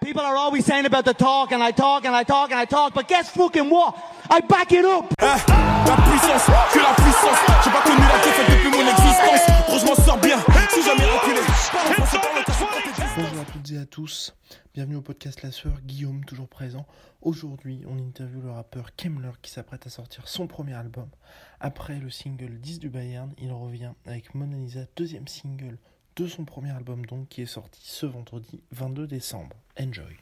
People are always saying about the talk, and I talk, and I talk, and I talk, but guess fucking what? I back it up! La puissance, que la puissance. J'ai pas connu la défaite depuis mon existence. Gros, je m'en sors bien. Si jamais reculé. Bonjour à toutes et à tous, bienvenue au podcast La Sœur, Guillaume toujours présent. Aujourd'hui, on interviewe le rappeur Kemler qui s'apprête à sortir son premier album. Après le single 10 du Bayern, il revient avec Mona Lisa, deuxième single de son premier album donc, qui est sorti ce vendredi 22 décembre. Enjoy.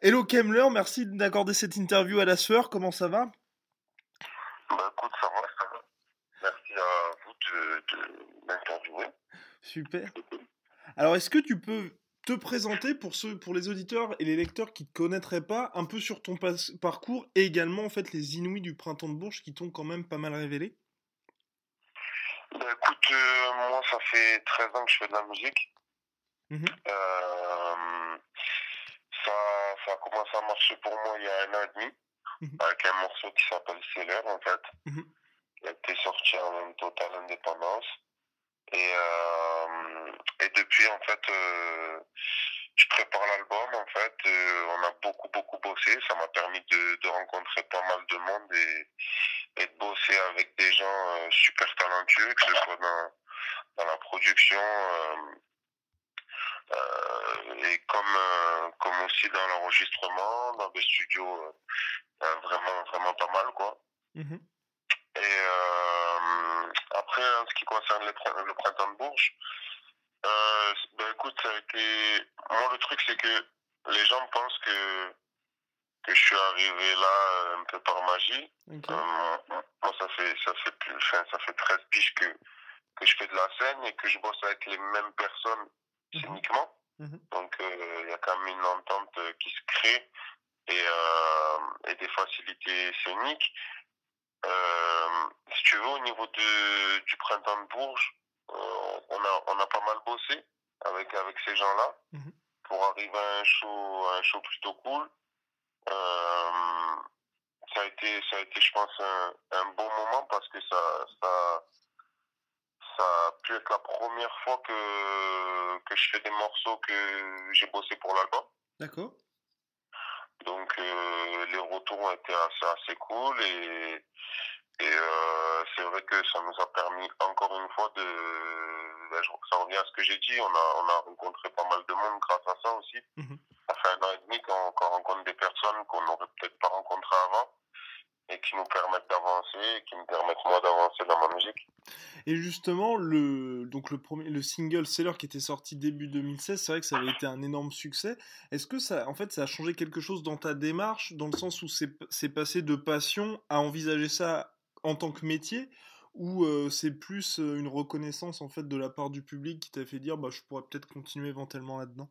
Hello Kemler, merci d'accorder cette interview à La Sœur, comment ça va? Bah écoute, ça va, ça va. Merci à vous de, de m'interviewer. Super. Alors, est-ce que tu peux te présenter pour ceux, pour les auditeurs et les lecteurs qui ne te connaîtraient pas, un peu sur ton parcours et également en fait les Inouïs du printemps de Bourges qui t'ont quand même pas mal révélé? Bah écoute, euh, moi ça fait 13 ans que je fais de la musique. Mhm. Euh, ça, ça a commencé à marcher pour moi il y a un an et demi, Mhm. avec un morceau qui s'appelle Seller en fait, Mhm. qui a été sorti en totale indépendance. Et, euh, et depuis en fait, je prépare l'album en fait, euh, on a beaucoup beaucoup bossé, ça m'a permis de, de rencontrer pas mal de monde et, et de bosser avec des gens euh, super talentueux, que ce soit dans, dans la production euh, euh, et comme, comme aussi dans l'enregistrement, dans des studios vraiment, vraiment pas mal quoi. Mhm. Et après, en ce qui concerne le printemps de Bourges, euh, ben écoute, ça a été. Moi, le truc, c'est que les gens pensent que, que je suis arrivé là euh, un peu par magie. Euh, moi, ça fait, ça fait plus, enfin, ça fait 13 piges que, que je fais de la scène et que je bosse avec les mêmes personnes Mhm. scéniquement. Mhm. Donc, euh, il y a quand même une entente qui se crée et, et des facilités scéniques. Si tu veux, au niveau de, du printemps de Bourges, on, a, on a pas mal bossé avec, avec ces gens-là Mhm. pour arriver à un show, un show plutôt cool. Euh, ça a été, ça a été, je pense, un, un bon moment parce que ça, ça, ça a pu être la première fois que, que je fais des morceaux que j'ai bossé pour l'album. D'accord. Donc euh, les retours ont été assez, assez cool et, et euh, c'est vrai que ça nous a permis encore une fois de... ben, je- ça revient à ce que j'ai dit, on a, on a rencontré pas mal de monde grâce à ça aussi. Mhm. Ça fait un an et demi qu'on rencontre des personnes qu'on n'aurait peut-être pas rencontrées avant et qui nous permettent d'avancer et qui me permettent moi d'avancer dans ma musique. Et justement, le, donc le, premier, le single Seller qui était sorti début 2016, c'est vrai que ça avait été un énorme succès. Est-ce que ça, en fait, ça a changé quelque chose dans ta démarche, dans le sens où c'est passé de passion à envisager ça en tant que métier, ou euh, c'est plus euh, une reconnaissance en fait de la part du public qui t'a fait dire, bah, je pourrais peut-être continuer éventuellement là-dedans?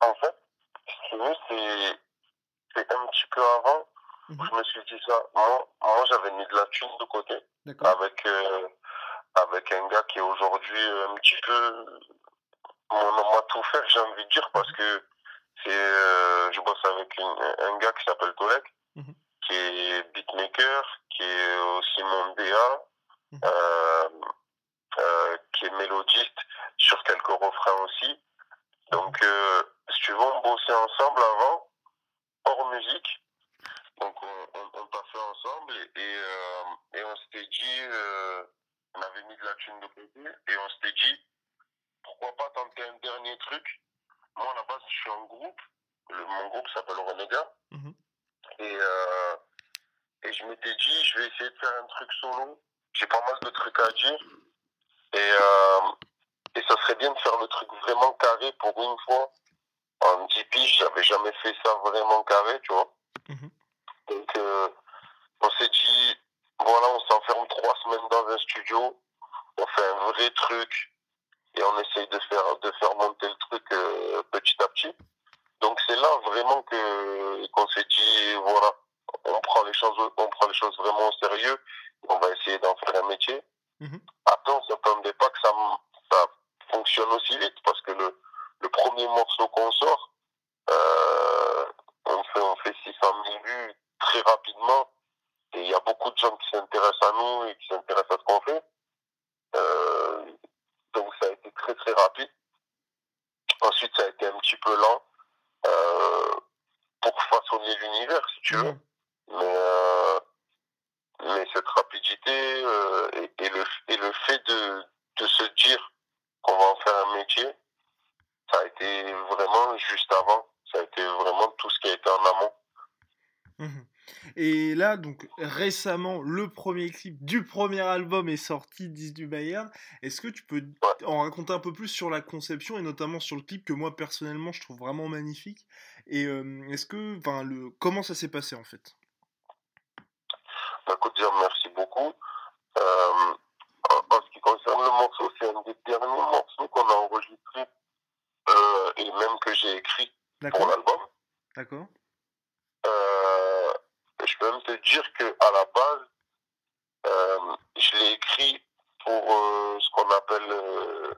En fait, si tu veux, c'est c'est un petit peu avant où je me suis dit ça. Moi, moi j'avais mis de la thune de côté. D'accord. avec euh, avec un gars qui est aujourd'hui un petit peu mon homme à tout faire j'ai envie de dire parce que c'est euh, je bosse avec une- un gars qui s'appelle Tolek. Qui est beatmaker qui est aussi mon DA Mhm. euh, euh, qui est mélodiste sur quelques refrains aussi donc euh, si tu veux on bossait ensemble avant hors musique donc on, on, on passait ensemble et, et, euh, et on s'était dit, euh, on avait mis de la thune de côté et on s'était dit, pourquoi pas tenter un dernier truc. Moi à la base je suis en groupe, le, mon groupe s'appelle Renégat Mhm. Et, euh, et je m'étais dit, je vais essayer de faire un truc solo. J'ai pas mal de trucs à dire et, euh, et ça serait bien de faire le truc vraiment carré pour une fois. En 10 piges, j'avais jamais fait ça vraiment carré, tu vois. Mhm. Donc, euh, on s'est dit, voilà, on s'enferme trois semaines dans un studio, on fait un vrai truc, et on essaye de faire de faire monter le truc euh, petit à petit. Donc c'est là vraiment que qu'on s'est dit voilà, on prend les choses on prend les choses vraiment au sérieux, on va essayer d'en faire un métier. Mhm. Après on s'attendait pas que ça ça fonctionne aussi vite parce que le le premier morceau qu'on sort euh, on fait on fait 600 000 vues très rapidement et il y a beaucoup de gens qui s'intéressent à nous et qui s'intéressent à ce qu'on fait. Euh, donc ça a été très très rapide. Ensuite, ça a été un petit peu lent pour façonner l'univers, si tu veux. Mhm. Mais, euh, mais cette rapidité euh, et, et le, et le fait de, de se dire qu'on va en faire un métier, ça a été vraiment juste avant. Ça a été vraiment tout ce qui a été en amont. Mhm. Et là, donc récemment, le premier clip du premier album est sorti, 10 du Bayern. Est-ce que tu peux en raconter un peu plus sur la conception et notamment sur le clip que moi personnellement je trouve vraiment magnifique? Et euh, est-ce que, enfin, le comment ça s'est passé en fait? Bah, écoute, déjà, merci beaucoup. Euh, en, en ce qui concerne le morceau, c'est un des derniers morceaux qu'on a enregistré euh, et même que j'ai écrit pour l'album. D'accord te dire que à la base, euh, je l'ai écrit pour euh, ce qu'on appelle euh,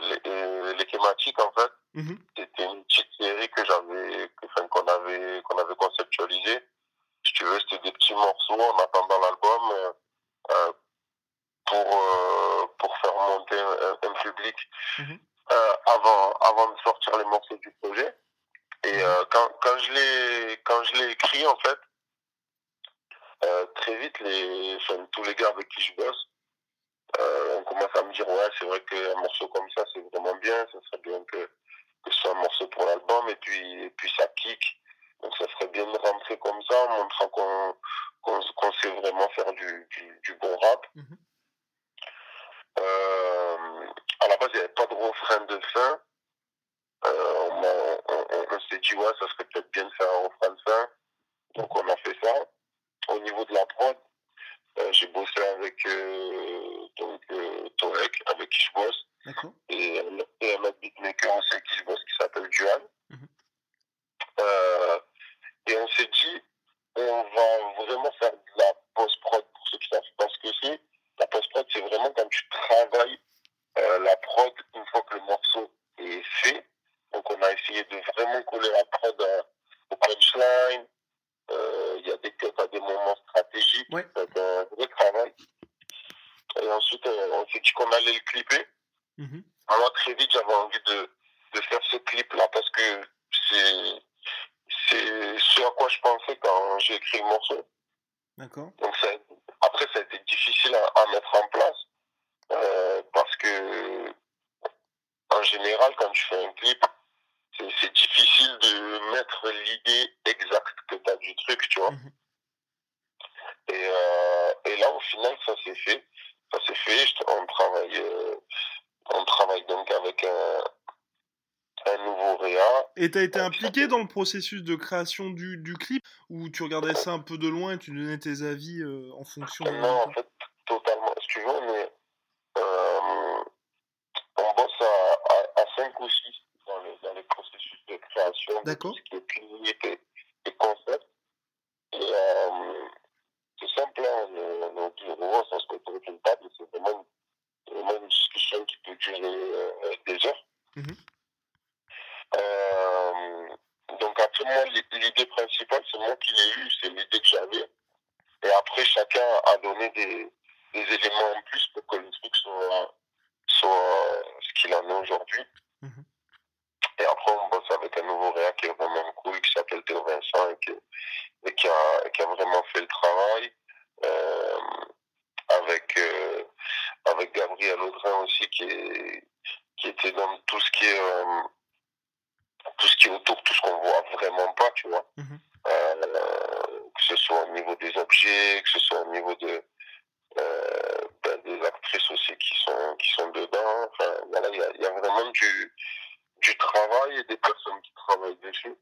les, les thématiques en fait. Mhm. C'était une petite série que j'avais, qu'on avait, qu'on avait conceptualisée. Si tu veux, c'était des petits morceaux en attendant l'album pour pour faire monter un, un public Mhm. euh, avant avant de sortir les morceaux du projet. Et euh, quand quand je l'ai quand je l'ai écrit en fait, euh, très vite les enfin, tous les gars avec qui je bosse euh, on commence à me dire ouais c'est vrai qu'un morceau comme ça c'est vraiment bien ça serait bien que, que ce soit un morceau pour l'album et puis et puis ça kick. Donc ça serait bien de rentrer comme ça en montrant qu'on qu'on sait vraiment faire du, du, du bon rap. Mhm. euh, à la base il n'y avait pas de refrain de fin. Euh, on, on, on- on s'est dit ouais ça serait peut-être bien de faire un refrain de fin. Donc on a fait ça. Au niveau de la prod j'ai bossé avec euh, donc euh, Torek, avec qui je bosse, et, un- et un autre beatmaker aussi avec qui je bosse qui s'appelle Duan. Mhm. Euh, et on s'est dit, on va vraiment faire de la post-prod pour ceux qui savent pas ce que c'est. La post-prod, c'est vraiment quand tu travailles euh, la prod une fois que le morceau est fait. Donc on a essayé de vraiment coller la prod au punchline. Euh, Il y a des cuts à des moments stratégiques. Ouais. C'est un vrai travail. Et ensuite, euh, on s'est dit qu'on allait le clipper. Mhm. Alors très vite, j'avais envie de, de faire ce clip-là parce que c'est c'est ce à quoi je pensais quand j'ai écrit le morceau. D'accord Donc ça, après, ça a été difficile à, à mettre en place euh, parce que en général, quand tu fais un clip, c'est difficile de mettre l'idée exacte que tu as du truc, tu vois. Mhm. Et, euh, et là, au final, ça s'est fait. Ça s'est fait. On travaille, euh, on travaille donc avec un, un nouveau réa. Et t'as été impliqué dans le processus de création du, du clip? Ou tu regardais ça un peu de loin et tu donnais tes avis euh, en fonction de... Non, en fait, totalement. Si tu veux, mais on bosse à, à, à 5 ou 6 dans les, dans les processus de création. de D'accord. tout Ce qui est clip et, et concept. Et euh, c'est simple, hein, on est- on est au bureau, on se retrouve avec une table, et c'est vraiment, vraiment une discussion qui peut durer euh, des heures. Mhm. Euh, donc après moi, l'i- l'idée principale, c'est moi qui l'ai eue, c'est l'idée que j'avais. Et après, chacun a donné des, des éléments en plus pour que le truc soit, soit ce qu'il en est aujourd'hui. Mhm. Et après, on bosse avec un nouveau réa qui est vraiment cool, qui s'appelle Théo Vincent et qui, et qui, a, qui a vraiment fait le travail. Euh, avec, euh, avec Gabriel Audrin aussi, qui, est, qui était dans tout ce qui est, euh, tout ce qui est autour, tout ce qu'on voit vraiment pas, tu vois. Mhm. Euh, que ce soit au niveau des objets, que ce soit au niveau de, euh, ben, des actrices aussi qui sont, qui sont dedans. Enfin, voilà, il y a, il y a vraiment du, du travail et des personnes qui travaillent dessus.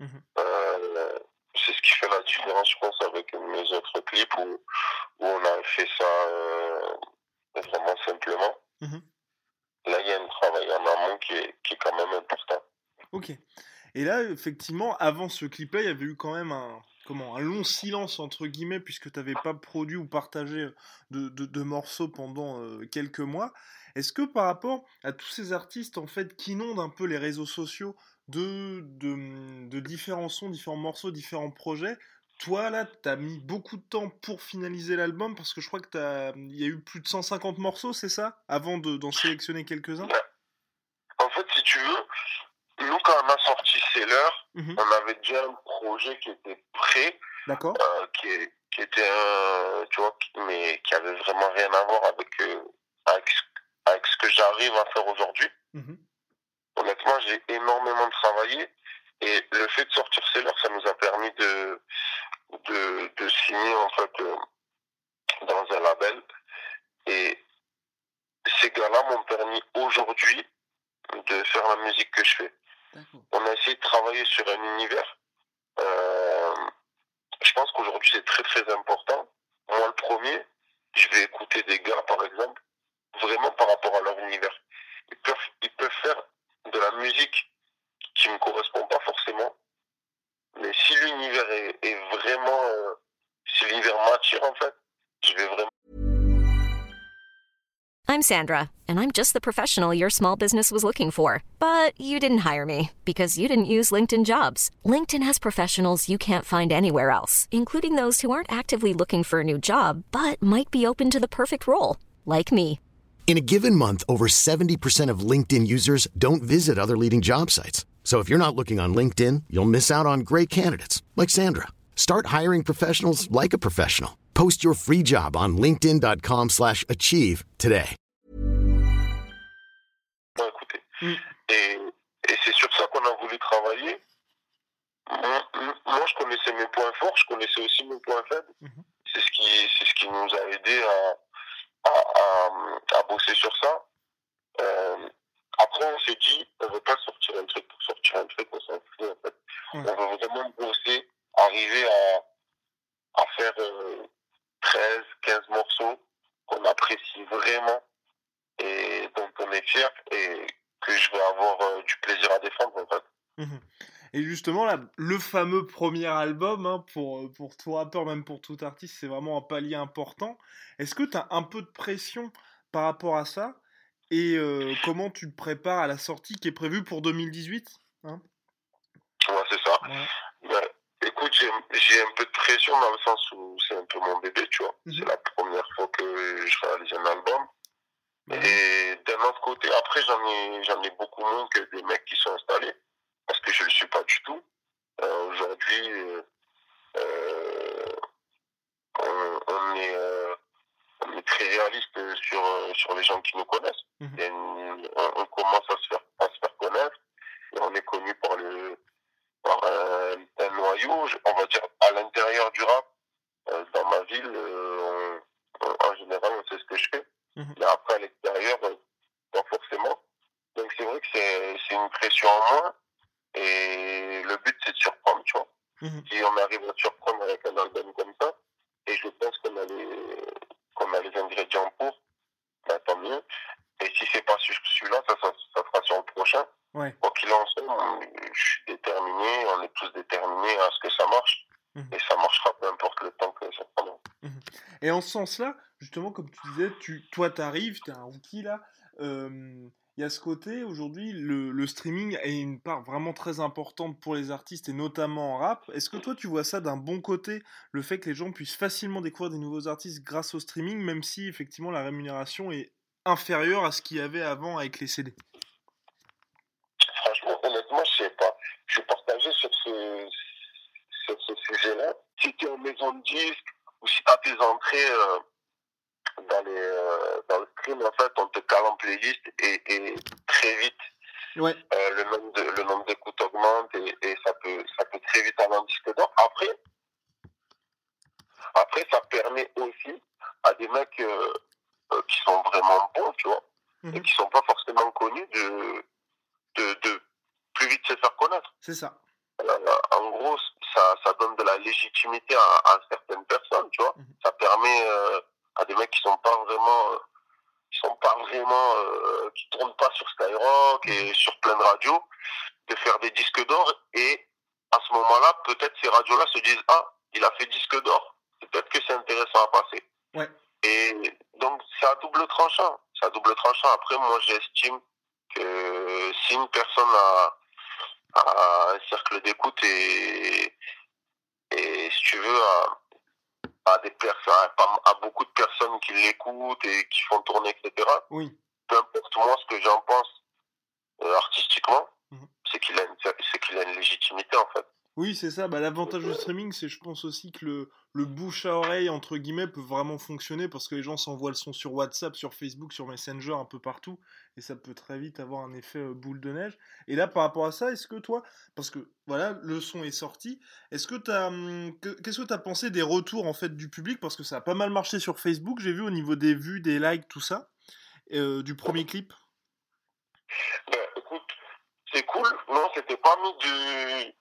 Mhm. C'est ce qui fait la différence, je pense, avec mes autres clips où, où on a fait ça vraiment simplement. Mhm. Là, il y a un travail en amont qui est, quand même important. Ok. Et là, effectivement, avant ce clip-là, il y avait eu quand même un, long silence, entre guillemets, puisque tu n'avais pas produit ou partagé de, morceaux pendant euh, quelques mois. Est-ce que par rapport à tous ces artistes, en fait, qui inondent un peu les réseaux sociaux de différents sons, différents morceaux, différents projets, toi, là, tu as mis beaucoup de temps pour finaliser l'album parce que je crois qu'il y a eu plus de 150 morceaux, c'est ça? Avant d'en sélectionner quelques-uns? En fait, si tu veux, nous, quand on a sorti Seller, Mhm. on avait déjà un projet qui était prêt, D'accord euh, qui, est- qui était un, tu vois, mais qui avait vraiment rien à voir avec, euh, avec ce que j'arrive à faire aujourd'hui. Mhm. Honnêtement, j'ai énormément travaillé et le fait de sortir Seller, ça nous a permis de, de, de signer en fait euh, dans un label. Et ces gars-là m'ont permis aujourd'hui de faire la musique que je fais. On a essayé de travailler sur un univers. Euh, je pense qu'aujourd'hui c'est très très important. Moi le premier, je vais écouter des gars par exemple, vraiment par rapport à leur univers. Ils peuvent, ils peuvent faire de la musique qui me correspond pas forcément, mais si l'univers est, est vraiment, euh, si l'univers m'attire en fait, je vais vraiment I'm Sandra, and I'm just the professional your small business was looking for. But you didn't hire me because you didn't use LinkedIn jobs. LinkedIn has professionals you can't find anywhere else, including those who aren't actively looking for a new job but might be open to the perfect role, like me. In a given month, over 70% of LinkedIn users don't visit other leading job sites. So if you're not looking on LinkedIn, you'll miss out on great candidates like Sandra. Start hiring professionals like a professional. Post your free job on linkedin.com/achieve slash achieve today. pas écouter. Mm. Et, et c'est sur ça qu'on a voulu travailler. Moi, moi, je connaissais mes points forts, je connaissais aussi mes points faibles. Mhm. C'est ce qui, c'est ce qui nous a aidé à, à, à, à bosser sur ça. Euh, après, on s'est dit, on veut pas sortir un truc pour sortir un truc, on s'en fout en fait. Mm. On veut vraiment bosser, arriver à, à faire euh, 13, 15 morceaux qu'on apprécie vraiment et dont on est fier et que je vais avoir euh, du plaisir à défendre en fait. Mhm. Et justement, là, le fameux premier album, hein, pour, euh, pour tout rappeur, même pour tout artiste, c'est vraiment un palier important. Est-ce que tu as un peu de pression par rapport à ça? Et euh, comment tu te prépares à la sortie qui est prévue pour 2018 hein? Ouais, c'est ça. Ben, écoute, j'ai un peu de pression dans le sens où c'est un peu mon bébé, tu vois. Mhm. C'est la première fois que je réalise un album. Mhm. Et d'un autre côté, après, j'en ai, j'en ai beaucoup moins que des mecs qui sont installés. Parce que je le suis pas du tout. Euh, Aujourd'hui, euh, on, on est très réaliste sur, euh, sur les gens qui nous connaissent. Mhm. On, on commence à se faire, à se faire connaître. Et on est connu par le, par un, un noyau, on va dire, à l'intérieur du rap. Euh, dans ma ville, euh, on- en général, on sait ce que je fais. Mhm. Mais après, à l'extérieur, euh, pas forcément. Donc c'est vrai que c'est c'est une pression en moins. Et le but, c'est de surprendre, tu vois. Mhm. Si on arrive à surprendre avec un album comme ça, et je pense qu'on a les, qu'on a les ingrédients pour, bah, tant mieux. Et si c'est pas sur celui-là, ça, ça, ça sera sur le prochain. Ouais. Quoi qu'il en soit, on- je suis déterminé, on est tous déterminés à ce que ça marche. Mhm. Et ça marchera peu importe le temps que ça prendra. Et en ce sens-là, justement, comme tu disais, tu, toi, t'arrives, t'es un rookie là. Il y a ce côté, aujourd'hui, le, streaming est une part vraiment très importante pour les artistes et notamment en rap. Est-ce que toi, tu vois ça d'un bon côté, le fait que les gens puissent facilement découvrir des nouveaux artistes grâce au streaming, même si effectivement la rémunération est inférieure à ce qu'il y avait avant avec les CD Franchement, honnêtement, je sais pas. Je suis partagé sur ce, sur ce sujet-là. Si tu es en maison de disque ou si tu as tes entrées euh, dans, les, euh, dans le stream, en fait, on te cale en playlist et, et très vite, Ouais. euh, le nombre de- le nombre d'écoutes augmente et, et ça peut ça peut très vite aller en disque d'or. Après, après ça permet aussi à des mecs euh, qui sont vraiment bons, tu vois, et Mhm. qui sont pas forcément connus de, de, de plus vite se faire connaître. C'est ça. En gros, ça, ça donne de la légitimité à, à certaines personnes, tu vois. Mhm. Ça permet euh, à des mecs qui sont pas vraiment, euh, qui sont pas vraiment, euh, qui tournent pas sur Skyrock et sur plein de radios, de faire des disques d'or et à ce moment-là, peut-être ces radios-là se disent ah, il a fait disque d'or, peut-être que c'est intéressant à passer. Ouais. Et donc c'est à double tranchant, c'est à double tranchant. Après, moi j'estime que si une personne a un cercle d'écoute et et si tu veux à, à des personnes, à, à beaucoup de personnes qui l'écoutent et qui font tourner, etc. Oui. Peu importe moi ce que j'en pense euh, artistiquement, Mhm. c'est qu'il a qu'il a une légitimité en fait. Oui, c'est ça. Bah, L'avantage du streaming, c'est je pense aussi que le, le bouche à oreille, entre guillemets, peut vraiment fonctionner parce que les gens s'envoient le son sur WhatsApp, sur Facebook, sur Messenger, un peu partout. Et ça peut très vite avoir un effet euh, boule de neige. Et là, par rapport à ça, est-ce que toi, parce que voilà, le son est sorti, est-ce que tu as. Qu'est-ce que tu as pensé des retours en fait du public? Parce que ça a pas mal marché sur Facebook, j'ai vu au niveau des vues, des likes, tout ça, euh, du premier clip. Ben, écoute, c'est cool. Non, c'était pas mis de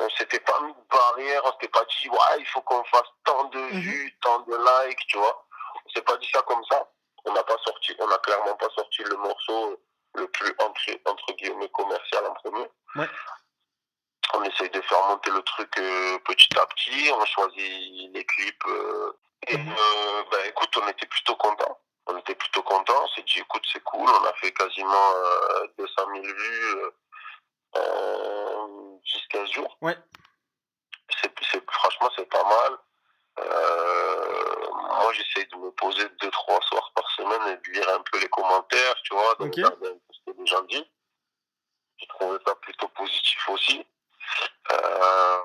on s'était pas mis de barrière, on s'était pas dit ouais il faut qu'on fasse tant de Mhm. vues, tant de likes, tu vois. On s'est pas dit ça comme ça. On n'a pas sorti, on a clairement pas sorti le morceau le plus entre, entre guillemets commercial en premier. Ouais. On essaye de faire monter le truc euh, petit à petit, on choisit les clips euh, et Mhm. euh, ben écoute on était plutôt content. On était plutôt on s'est dit écoute c'est cool, on a fait quasiment euh, 200 000 vues en 10-15 jours Ouais. c'est, c'est- franchement, c'est pas mal. Moi, j'essaye de me poser deux, trois soirs par semaine et de lire un peu les commentaires, tu vois, de Ok. regarder un peu ce que les gens disent. J'ai trouvé ça plutôt positif aussi. Euh,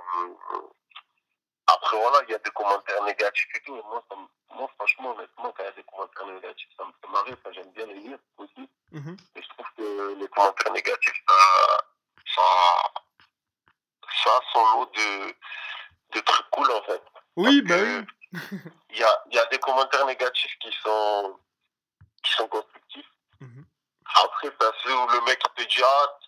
après, voilà, il y a des commentaires négatifs et tout. Moi, ça me- moi, franchement, honnêtement, quand il y a des commentaires négatifs, ça me fait marrer. Enfin, j'aime bien les lire aussi. Mhm. Et je trouve que les commentaires négatifs, ça, ça, ça a son lot de, de trucs cool, en fait. Oui, Parce bah oui. Il y a, il y a des commentaires négatifs qui sont, qui sont constructifs. Mhm. Ceux où le mec te dit, ah,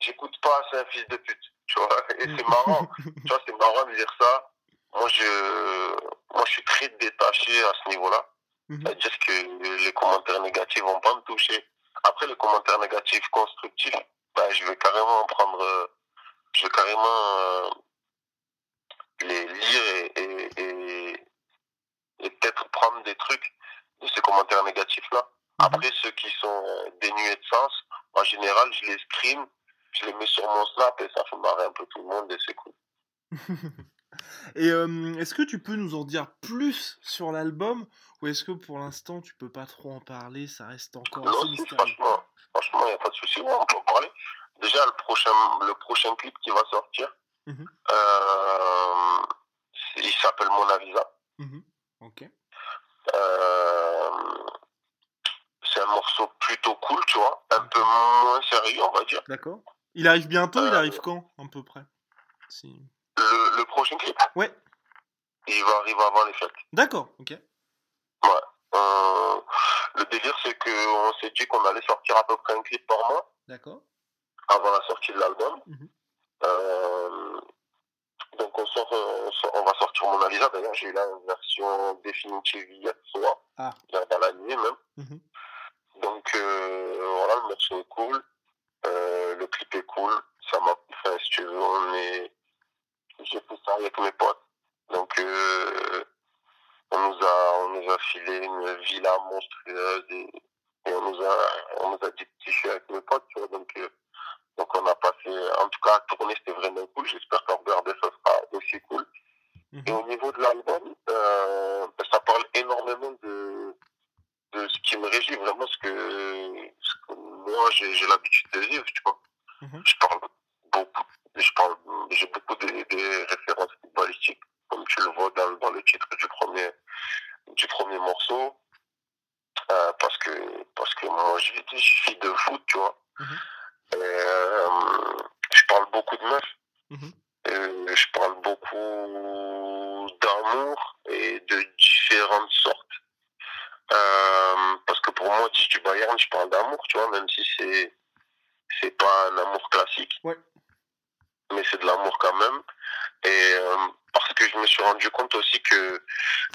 j'écoute pas, c'est un fils de pute. Tu vois, et c'est marrant. tu vois, c'est marrant de dire ça. Moi, je, moi, je suis très détaché à ce niveau-là. Mhm. C'est-à-dire que les commentaires négatifs vont pas me toucher. Après, les commentaires négatifs constructifs, ben, je vais carrément prendre, euh, je vais carrément euh, les lire et, et, et, et peut-être prendre des trucs de ces commentaires négatifs-là. Mhm. Après, ceux qui sont dénués de sens, en général, je les screen, je les mets sur mon snap et ça fait marrer un peu tout le monde et c'est cool. Et euh, est-ce que tu peux nous en dire plus sur l'album ou est-ce que pour l'instant tu peux pas trop en parler, ça reste encore Non, assez si, franchement, franchement, il n'y a pas de souci, on peut en parler. Déjà, le prochain, le prochain clip qui va sortir, Mhm. euh, il s'appelle Mon Avisa. Mhm. Ok. Euh, c'est un morceau plutôt cool, tu vois, un peu moins sérieux, on va dire. D'accord. Il arrive bientôt, il Euh, arrive quand à peu près? Si... Le, le prochain clip, Ouais. il va arriver avant les fêtes. D'accord, ok. Ouais. Euh, le délire, c'est qu'on s'est dit qu'on allait sortir à peu près un clip par mois D'accord. avant la sortie de l'album. Mhm. Euh, donc on, sort, on, sort- on va sortir Mon Avisa. D'ailleurs, j'ai eu la version définitive hier soir, Ah. dans la nuit même. Mhm. Donc euh, voilà, le morceau est cool. Euh, le clip est cool. Ça m'a enfin, si tu veux, on est. J'ai fait ça avec mes potes. Donc euh, on nous a on nous a filé une villa monstrueuse et, et on nous a on nous a dit de kiffer avec mes potes, tu vois. Donc euh, donc on a passé en tout cas à tourner c'était vraiment cool. J'espère qu'en regarder ça sera aussi cool. Et Mhm. au niveau de l'album, euh, ça parle énormément de, de ce qui me régit, vraiment ce que, ce que moi j'ai l'habitude de vivre, tu vois. Mhm. Je parle beaucoup, je parle, j'ai beaucoup de, des références footballistiques, comme tu le vois dans, dans le titre du premier, du premier morceau. Euh, parce que parce que moi je je suis de foot, tu vois. Mhm. Et, euh, je parle beaucoup de meufs. Mhm. Euh, je parle beaucoup d'amour et de différentes sortes. Euh, parce que pour moi, dis du Bayern, je parle d'amour, tu vois, même si c'est c'est pas un amour classique. Ouais. Mais c'est de l'amour quand même. Et euh, parce que je me suis rendu compte aussi que,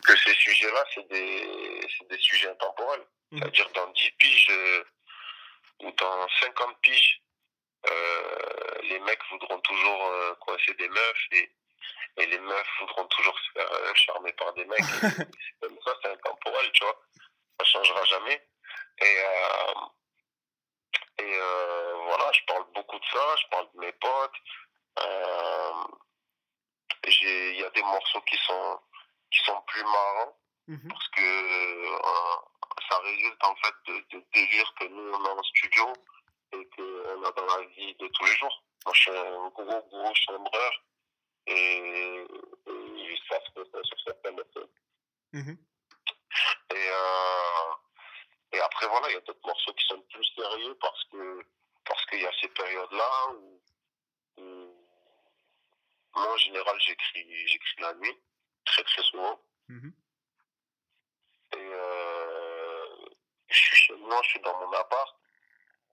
que ces sujets-là, c'est des, c'est des sujets intemporels. Mhm. C'est-à-dire dans 10 piges euh, ou dans 50 piges, euh, les mecs voudront toujours coincer des meufs et, et les meufs voudront toujours se faire charmer par des mecs. Et Comme ça, c'est intemporel, tu vois. Ça changera jamais. Et, et euh, voilà, je parle beaucoup de ça, je parle de mes potes. Euh, Il y a des morceaux qui sont, qui sont plus marrants Mhm. parce que euh, ça résulte en fait de, de délires que nous on a en studio et qu'on a dans la vie de tous les jours. Moi je suis un gros gros chambreur et, et ça se fait sur morceaux. Mhm. Et, euh, et après voilà, il y a d'autres morceaux qui sont plus sérieux parce que parce qu'il y a ces périodes-là où, où moi en général j'écris j'écris la nuit très très souvent. Mhm. Et euh, je suis chez moi, je suis dans mon appart.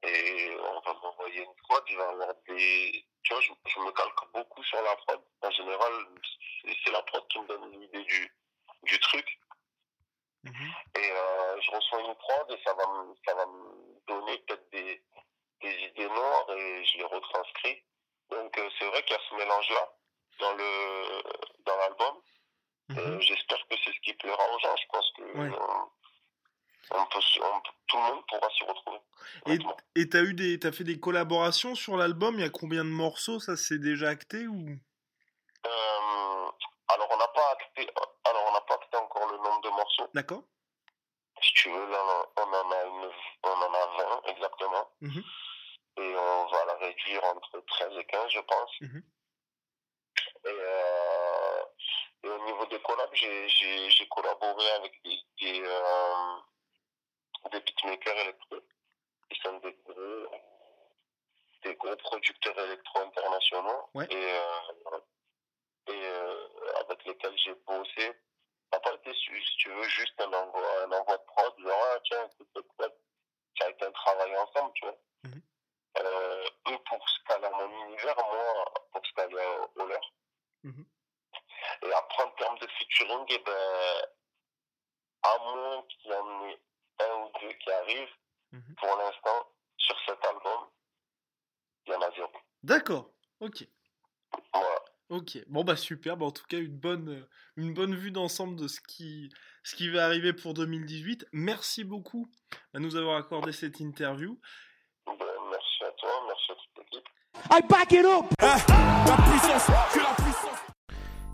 Et on va m'envoyer une prod, il va y avoir des... Tu vois, je, je me calque beaucoup sur la prod. En général, c'est c'est la prod qui me donne l'idée du, du truc. Mhm. Euh, je reçois une prod et ça va me, ça va me donner peut-être des, des idées noires et je les retranscris. Donc euh, c'est vrai qu'il y a ce mélange-là dans le dans l'album. Mhm. Euh, J'espère que c'est ce qui plaira aux gens. Je pense que Ouais. on, on peut, on tout le monde pourra s'y retrouver. Et t'as eu des, t'as fait des collaborations sur l'album? Il y a combien de morceaux? Ça c'est déjà acté ou? Euh, alors on n'a pas acté, alors on n'a pas acté encore le nombre de morceaux. D'accord. Si tu veux, là on en a une, on en a 20 exactement. Mhm. Et on va la réduire entre 13 et 15, je pense. Mhm. Et, euh, et au niveau des collabs, j'ai, collaboré avec des, des, euh, des beatmakers électro. Qui sont des gros, des gros producteurs électro internationaux. Ouais. Et, euh, et euh, avec lesquels j'ai bossé. Ça si tu veux, juste un envoi, un envoi de prod, genre, ah, tiens, écoute, prod. Ça a été un travail ensemble, tu vois. Mhm. Euh, eux pour se caler à mon univers, moi pour se caler au leur. Mhm. Et après, en termes de featuring, eh ben, à moins qu'il y en ait un ou deux qui arrivent, Mhm. pour l'instant, sur cet album, il y en a zéro. D'accord. Ok. Ok. Bon bah super. Bah, en tout cas une bonne, euh, une bonne vue d'ensemble de ce qui, ce qui va arriver pour 2018. Merci beaucoup à nous avoir accordé cette interview. Ben, merci à toi, merci à toute l'équipe. I back it up. La puissance, que la puissance.